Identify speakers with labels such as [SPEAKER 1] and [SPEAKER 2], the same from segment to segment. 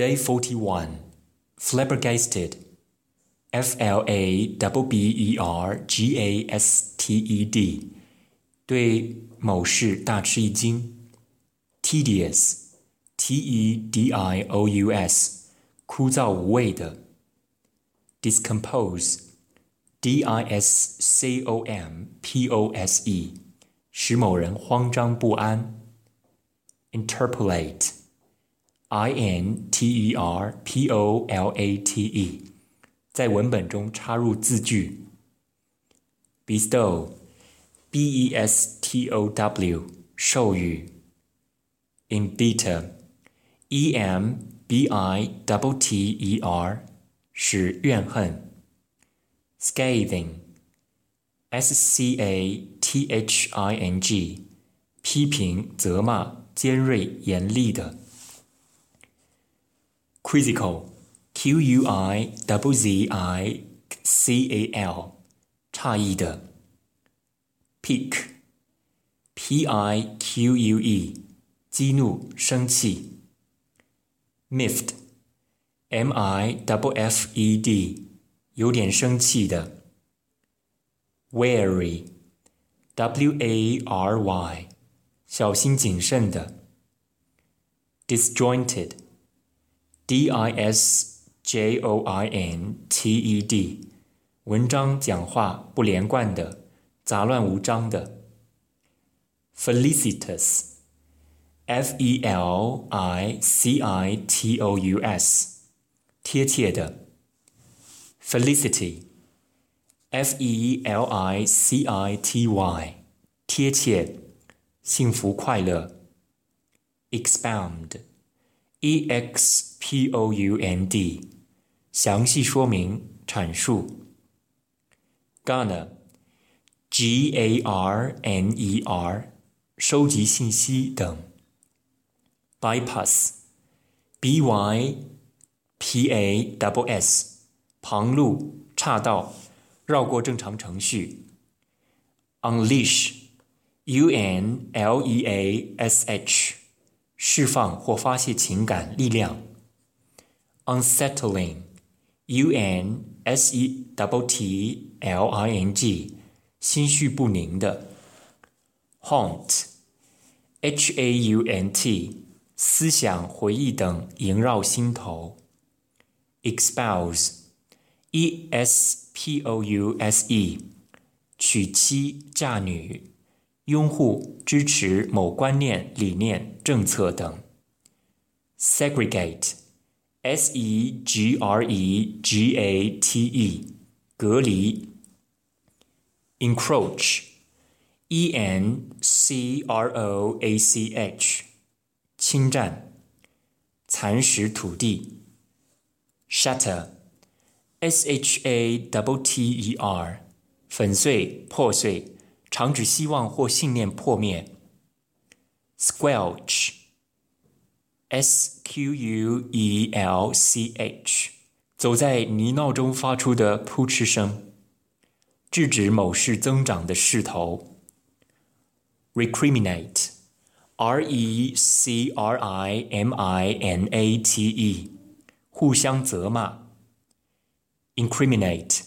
[SPEAKER 1] Day 41 Flabbergasted F L A B B E R G A S T E D 对某事大吃一惊。Tedious T E D I O U S 枯燥无味的。Discompose D I S C O M P O S E 使某人慌张不安。Interpolate I N T E R P O L A T E，在文本中插入字句。Bestow，B E S T O W，授予。Embitter，E M B I T T E R，使怨恨。Scathing，S C A T H I N G，批评、责骂、尖锐、严厉的。quizzical, q u i w z i c a l，诧异的。pique, p i q u e，激怒、生气。miffed, m i w f e d，有点生气的。wary, w a r y，小心谨慎的。disjointed。D I S J O I N T E D，文章讲话不连贯的，杂乱无章的。Felicitous，F E L I C I T O U S，贴切的。Felicity，F E L I C I T Y，贴切，幸福快乐。Expound。 e x p o u n d，详细说明、阐述。garner，g a r n e r，收集信息等。bypass，b y p a s s，旁路、岔道，绕过正常程序。unleash，u n l e a s h。 释放或发泄情感力量。unsettling，u n s e t t l i n g，心绪不宁的。haunt，h a u n t，思想、回忆等萦绕心头。espouse，e s p o u s e，娶妻嫁女。拥护支持某观念理念政策等 segregate segregate 隔离 encroach encroach 侵占蚕食土地 shutter s h a w t e r 粉碎破碎常指希望或信念破灭。Squelch，S-Q-U-E-L-C-H，走在泥淖中发出的扑哧声，制止某事增长的势头。Recriminate，R-E-C-R-I-M-I-N-A-T-E，互相责骂。Incriminate。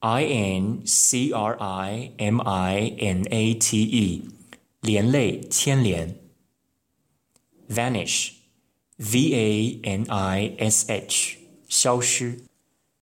[SPEAKER 1] I N C R I M I N A T E，连累、牵连。Vanish，V A N I S H，消失。